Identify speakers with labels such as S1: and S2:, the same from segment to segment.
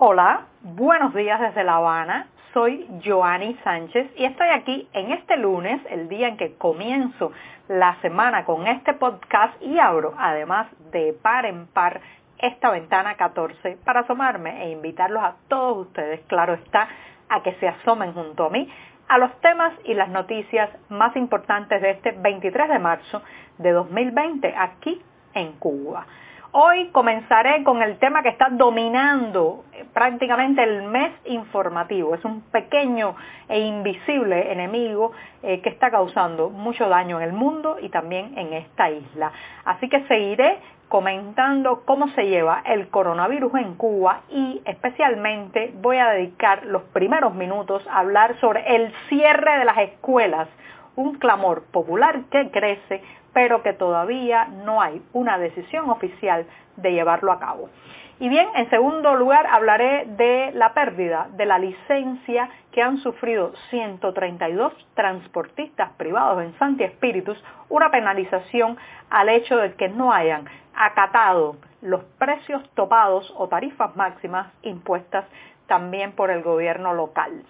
S1: Hola, buenos días desde La Habana. Soy Joanny Sánchez y estoy aquí en este lunes, el día en que comienzo la semana con este podcast y abro, además de par en par, esta ventana 14 para asomarme e invitarlos a todos ustedes, claro está, a que se asomen junto a mí a los temas y las noticias más importantes de este 23 de marzo de 2020 aquí en Cuba. Hoy comenzaré con el tema que está dominando eh, prácticamente el mes informativo. Es un pequeño e invisible enemigo eh, que está causando mucho daño en el mundo y también en esta isla. Así que seguiré comentando cómo se lleva el coronavirus en Cuba y especialmente voy a dedicar los primeros minutos a hablar sobre el cierre de las escuelas, un clamor popular que crece pero que todavía no hay una decisión oficial de llevarlo a cabo. Y bien, en segundo lugar hablaré de la pérdida de la licencia que han sufrido 132 transportistas privados en Santi Espíritus, una penalización al hecho de que no hayan acatado los precios topados o tarifas máximas impuestas también por el gobierno local.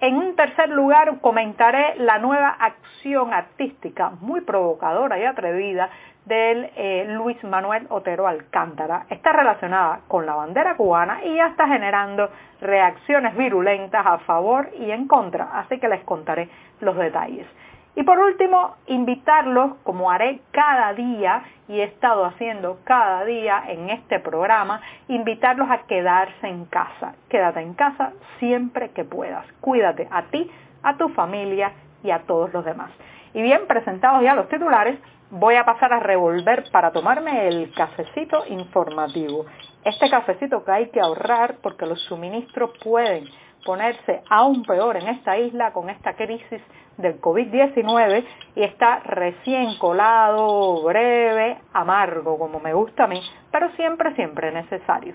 S1: En un tercer lugar, comentaré la nueva acción artística muy provocadora y atrevida del eh, Luis Manuel Otero Alcántara. Está relacionada con la bandera cubana y ya está generando reacciones virulentas a favor y en contra, así que les contaré los detalles. Y por último, invitarlos, como haré cada día y he estado haciendo cada día en este programa, invitarlos a quedarse en casa. Quédate en casa siempre que puedas. Cuídate a ti, a tu familia y a todos los demás. Y bien, presentados ya los titulares, voy a pasar a revolver para tomarme el cafecito informativo. Este cafecito que hay que ahorrar porque los suministros pueden ponerse aún peor en esta isla con esta crisis del COVID-19 y está recién colado, breve, amargo, como me gusta a mí, pero siempre, siempre necesario.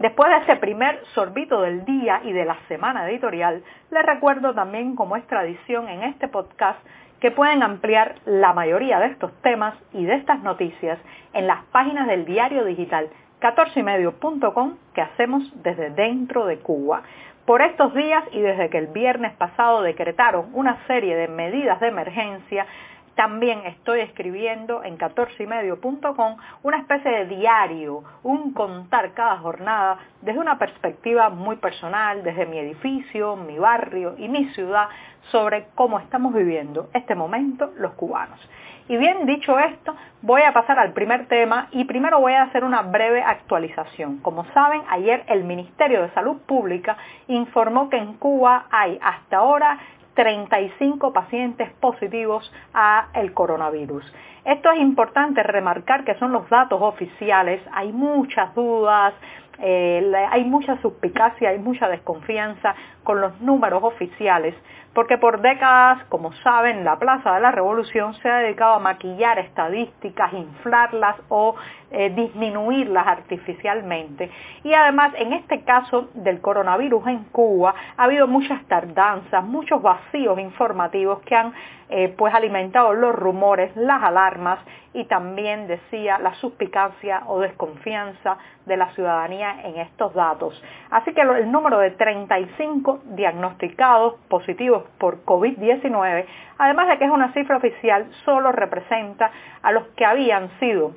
S1: Después de ese primer sorbito del día y de la semana editorial, les recuerdo también, como es tradición en este podcast, que pueden ampliar la mayoría de estos temas y de estas noticias en las páginas del diario digital 14ymedio.com que hacemos desde dentro de Cuba. Por estos días y desde que el viernes pasado decretaron una serie de medidas de emergencia, también estoy escribiendo en 14ymedio.com una especie de diario, un contar cada jornada desde una perspectiva muy personal, desde mi edificio, mi barrio y mi ciudad, sobre cómo estamos viviendo este momento los cubanos. Y bien, dicho esto, voy a pasar al primer tema y primero voy a hacer una breve actualización. Como saben, ayer el Ministerio de Salud Pública informó que en Cuba hay hasta ahora 35 pacientes positivos a el coronavirus. Esto es importante remarcar que son los datos oficiales, hay muchas dudas, eh, hay mucha suspicacia, hay mucha desconfianza con los números oficiales, porque por décadas, como saben, la Plaza de la Revolución se ha dedicado a maquillar estadísticas, inflarlas o eh, disminuirlas artificialmente. Y además, en este caso del coronavirus en Cuba, ha habido muchas tardanzas, muchos vacíos informativos que han eh, pues alimentado los rumores, las alarmas y también decía la suspicacia o desconfianza de la ciudadanía en estos datos. Así que el número de 35 diagnosticados positivos por COVID-19, además de que es una cifra oficial, solo representa a los que habían sido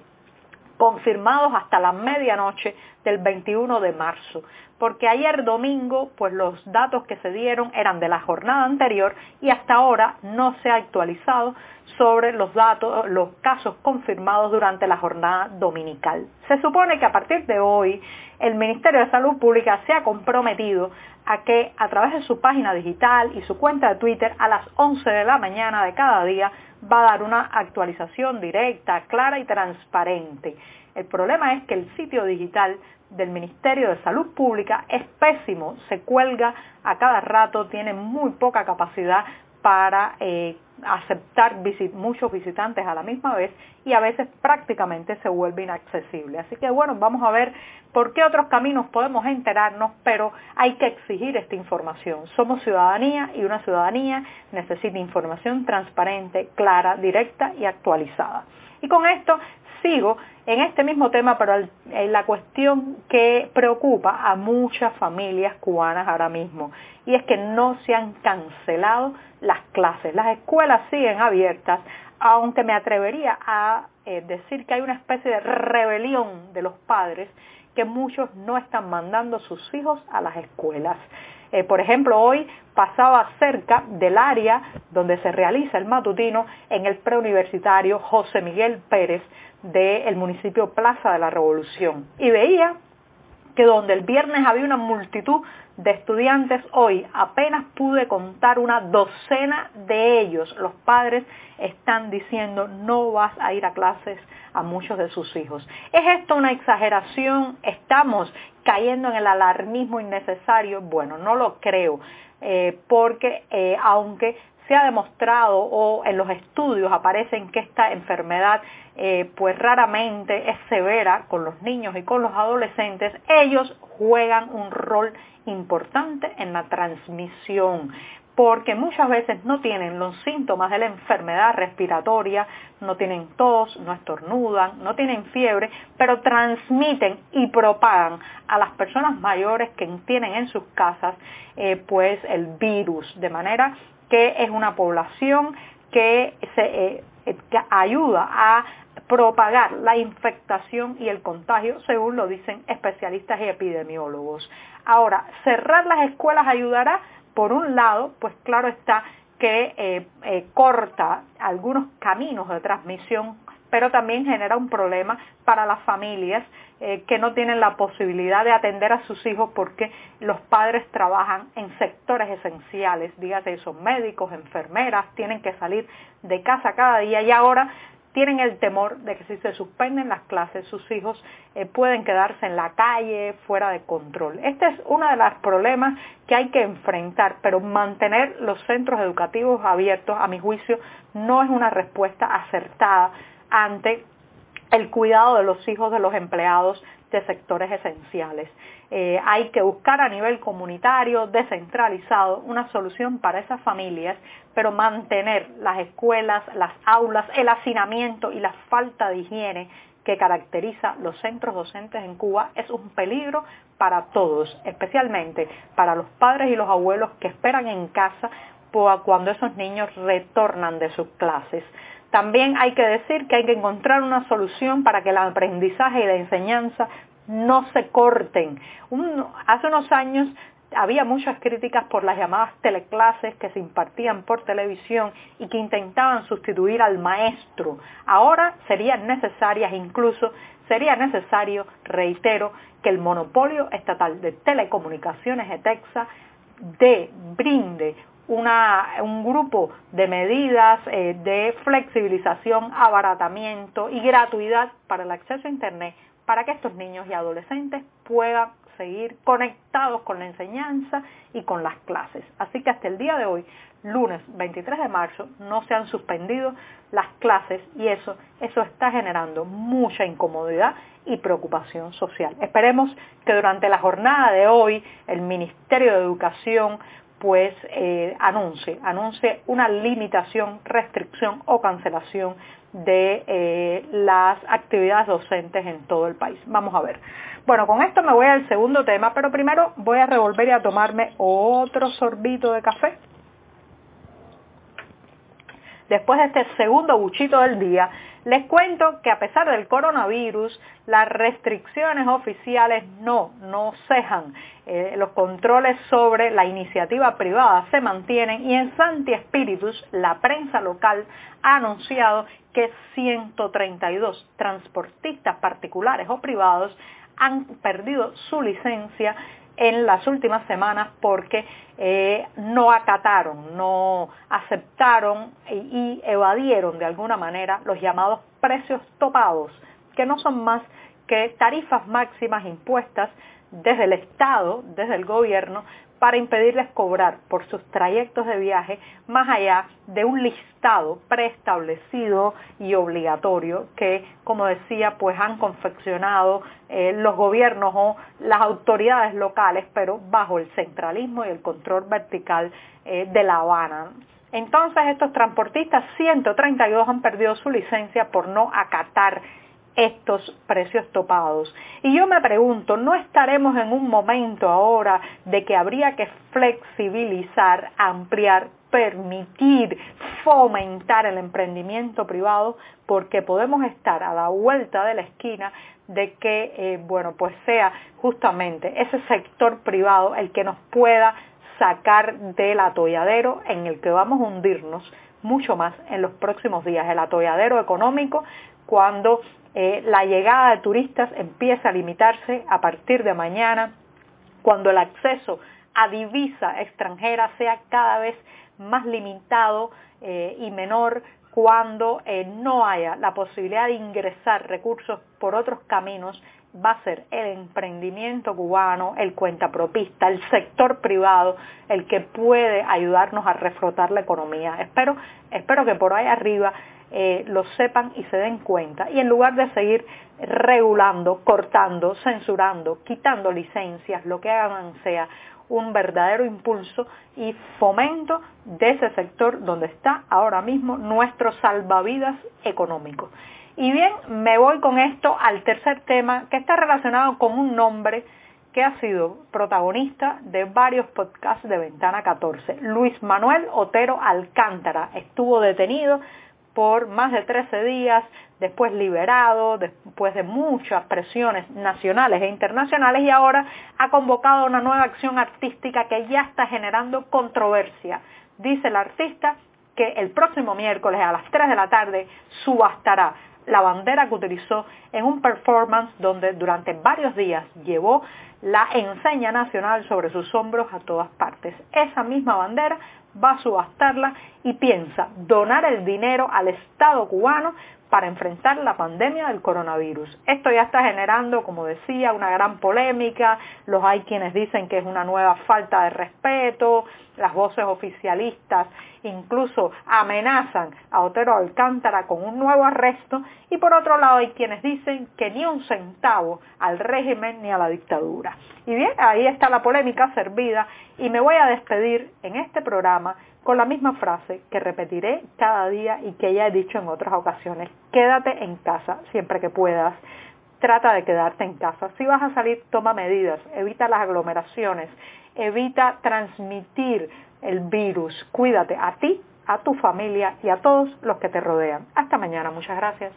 S1: confirmados hasta la medianoche del 21 de marzo, porque ayer domingo pues los datos que se dieron eran de la jornada anterior y hasta ahora no se ha actualizado sobre los datos, los casos confirmados durante la jornada dominical. Se supone que a partir de hoy el Ministerio de Salud Pública se ha comprometido a que a través de su página digital y su cuenta de Twitter a las 11 de la mañana de cada día va a dar una actualización directa, clara y transparente. El problema es que el sitio digital del Ministerio de Salud Pública es pésimo, se cuelga a cada rato, tiene muy poca capacidad para eh, aceptar muchos visitantes a la misma vez y a veces prácticamente se vuelve inaccesible. Así que bueno, vamos a ver por qué otros caminos podemos enterarnos, pero hay que exigir esta información. Somos ciudadanía y una ciudadanía necesita información transparente, clara, directa y actualizada. Y con esto sigo en este mismo tema, pero en la cuestión que preocupa a muchas familias cubanas ahora mismo, y es que no se han cancelado las clases. Las escuelas siguen abiertas, aunque me atrevería a eh, decir que hay una especie de rebelión de los padres que muchos no están mandando sus hijos a las escuelas. Eh, por ejemplo, hoy pasaba cerca del área donde se realiza el matutino en el preuniversitario José Miguel Pérez del municipio Plaza de la Revolución y veía que donde el viernes había una multitud de estudiantes, hoy apenas pude contar una docena de ellos. Los padres están diciendo no vas a ir a clases a muchos de sus hijos. ¿Es esto una exageración? ¿Estamos cayendo en el alarmismo innecesario? Bueno, no lo creo, eh, porque eh, aunque se ha demostrado o en los estudios aparecen que esta enfermedad eh, pues raramente es severa con los niños y con los adolescentes, ellos juegan un rol importante en la transmisión porque muchas veces no tienen los síntomas de la enfermedad respiratoria, no tienen tos, no estornudan, no tienen fiebre, pero transmiten y propagan a las personas mayores que tienen en sus casas eh, pues el virus, de manera que es una población que, se, eh, que ayuda a propagar la infectación y el contagio, según lo dicen especialistas y epidemiólogos. Ahora, cerrar las escuelas ayudará, por un lado, pues claro está que eh, eh, corta algunos caminos de transmisión, pero también genera un problema para las familias eh, que no tienen la posibilidad de atender a sus hijos porque los padres trabajan en sectores esenciales, dígase esos médicos, enfermeras, tienen que salir de casa cada día y ahora tienen el temor de que si se suspenden las clases, sus hijos eh, pueden quedarse en la calle, fuera de control. Este es uno de los problemas que hay que enfrentar, pero mantener los centros educativos abiertos, a mi juicio, no es una respuesta acertada ante el cuidado de los hijos de los empleados de sectores esenciales. Eh, hay que buscar a nivel comunitario, descentralizado, una solución para esas familias, pero mantener las escuelas, las aulas, el hacinamiento y la falta de higiene que caracteriza los centros docentes en Cuba es un peligro para todos, especialmente para los padres y los abuelos que esperan en casa cuando esos niños retornan de sus clases. También hay que decir que hay que encontrar una solución para que el aprendizaje y la enseñanza no se corten. hace unos años había muchas críticas por las llamadas teleclases que se impartían por televisión y que intentaban sustituir al maestro. Ahora serían necesarias, incluso sería necesario, reitero, que el monopolio estatal de telecomunicaciones de Texas de brinde un grupo de medidas eh, de flexibilización, abaratamiento y gratuidad para el acceso a Internet para que estos niños y adolescentes puedan seguir conectados con la enseñanza y con las clases. Así que hasta el día de hoy, lunes 23 de marzo, no se han suspendido las clases y eso, eso está generando mucha incomodidad y preocupación social. Esperemos que durante la jornada de hoy el Ministerio de Educación pues eh, anuncie, anuncie una limitación, restricción o cancelación de eh, las actividades docentes en todo el país. Vamos a ver. Bueno, con esto me voy al segundo tema, pero primero voy a revolver y a tomarme otro sorbito de café. Después de este segundo buchito del día, les cuento que a pesar del coronavirus, las restricciones oficiales no, no cejan. Eh, los controles sobre la iniciativa privada se mantienen y en Santi Espíritus la prensa local ha anunciado que 132 transportistas particulares o privados han perdido su licencia en las últimas semanas porque eh, no acataron, no aceptaron y evadieron de alguna manera los llamados precios topados, que no son más que tarifas máximas impuestas desde el Estado, desde el gobierno, para impedirles cobrar por sus trayectos de viaje más allá de un listado preestablecido y obligatorio que, como decía, pues han confeccionado eh, los gobiernos o las autoridades locales, pero bajo el centralismo y el control vertical eh, de La Habana. Entonces estos transportistas, 132 han perdido su licencia por no acatar estos precios topados. Y yo me pregunto, ¿no estaremos en un momento ahora de que habría que flexibilizar, ampliar, permitir, fomentar el emprendimiento privado? Porque podemos estar a la vuelta de la esquina de que, eh, bueno, pues sea justamente ese sector privado el que nos pueda sacar del atolladero en el que vamos a hundirnos mucho más en los próximos días, el atolladero económico cuando eh, la llegada de turistas empieza a limitarse a partir de mañana, cuando el acceso a divisa extranjera sea cada vez más limitado eh, y menor, cuando eh, no haya la posibilidad de ingresar recursos por otros caminos, va a ser el emprendimiento cubano, el cuentapropista, el sector privado, el que puede ayudarnos a reflotar la economía. Espero, espero que por ahí arriba eh, lo sepan y se den cuenta. Y en lugar de seguir regulando, cortando, censurando, quitando licencias, lo que hagan sea un verdadero impulso y fomento de ese sector donde está ahora mismo nuestro salvavidas económico. Y bien, me voy con esto al tercer tema que está relacionado con un nombre que ha sido protagonista de varios podcasts de Ventana 14. Luis Manuel Otero Alcántara estuvo detenido por más de 13 días, después liberado, después de muchas presiones nacionales e internacionales y ahora ha convocado una nueva acción artística que ya está generando controversia. Dice el artista que el próximo miércoles a las 3 de la tarde subastará la bandera que utilizó en un performance donde durante varios días llevó la enseña nacional sobre sus hombros a todas partes. Esa misma bandera va a subastarla y piensa donar el dinero al Estado cubano para enfrentar la pandemia del coronavirus. Esto ya está generando, como decía, una gran polémica. Los hay quienes dicen que es una nueva falta de respeto. Las voces oficialistas incluso amenazan a Otero Alcántara con un nuevo arresto. Y por otro lado hay quienes dicen que ni un centavo al régimen ni a la dictadura. Y bien, ahí está la polémica servida y me voy a despedir en este programa con la misma frase que repetiré cada día y que ya he dicho en otras ocasiones. Quédate en casa siempre que puedas. Trata de quedarte en casa. Si vas a salir, toma medidas. Evita las aglomeraciones. Evita transmitir el virus. Cuídate a ti, a tu familia y a todos los que te rodean. Hasta mañana. Muchas gracias.